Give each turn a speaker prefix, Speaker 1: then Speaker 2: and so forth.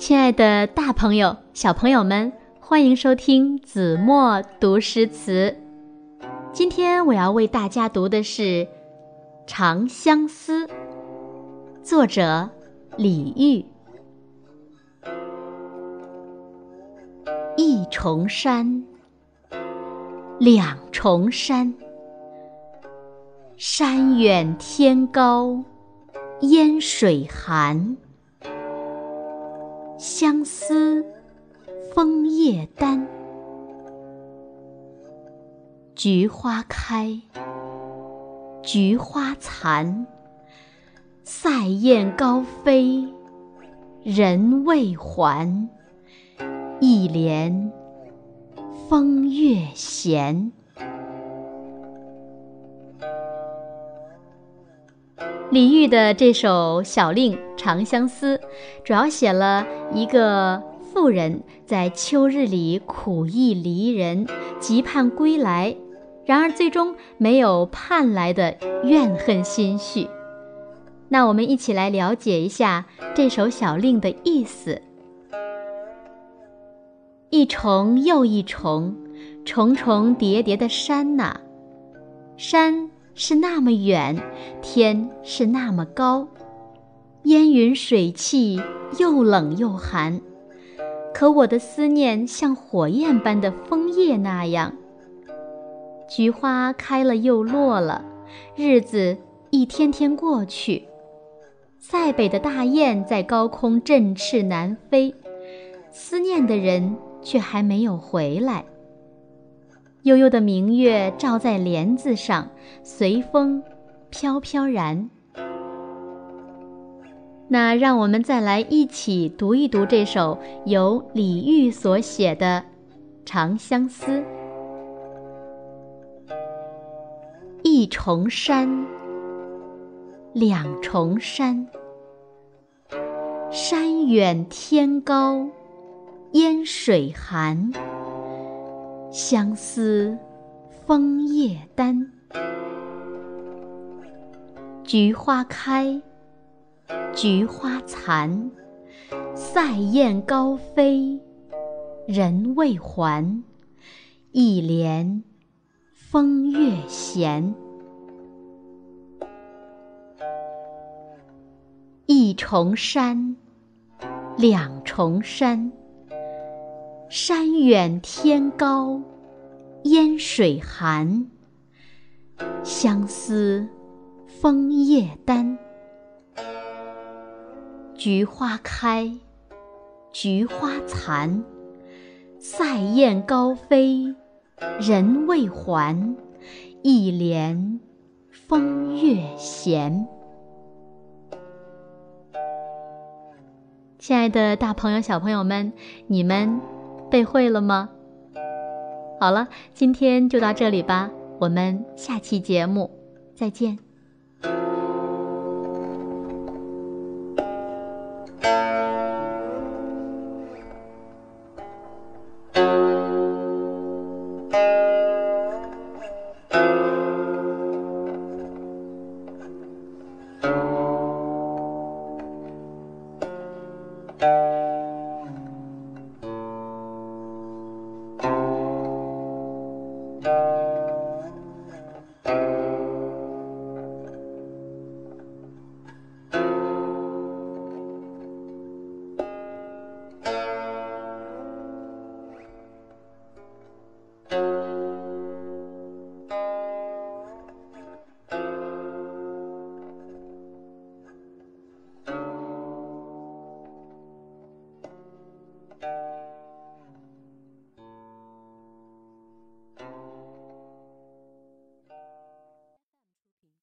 Speaker 1: 亲爱的，大朋友、小朋友们，欢迎收听子墨读诗词。今天我要为大家读的是《长相思》，作者李煜。一重山，两重山，山远天高，烟水寒。相思，枫叶丹。菊花开，菊花残。塞雁高飞，人未还。一帘风月闲。李煜的这首小令《长相思》，主要写了一个妇人在秋日里苦役离人，急盼归来，然而最终没有盼来的怨恨心绪。那我们一起来了解一下这首小令的意思：一重又一重，重重叠叠的山呐，山。是那么远，天是那么高，烟云水汽又冷又寒。可我的思念像火焰般的枫叶那样，菊花开了又落了，日子一天天过去。塞北的大雁在高空振翅难飞，思念的人却还没有回来。悠悠的明月照在帘子上，随风飘飘然。那让我们再来一起读一读这首由李煜所写的《长相思》。一重山，两重山，山远天高，烟水寒。相思，枫叶丹。菊花开，菊花残。塞雁高飞，人未还。一帘风月闲。一重山，两重山。山远天高，烟水寒。相思，枫叶丹。菊花开，菊花残。塞雁高飞，人未还。一帘风月闲。亲爱的，大朋友、小朋友们，你们。背会了吗？好了，今天就到这里吧，我们下期节目再见。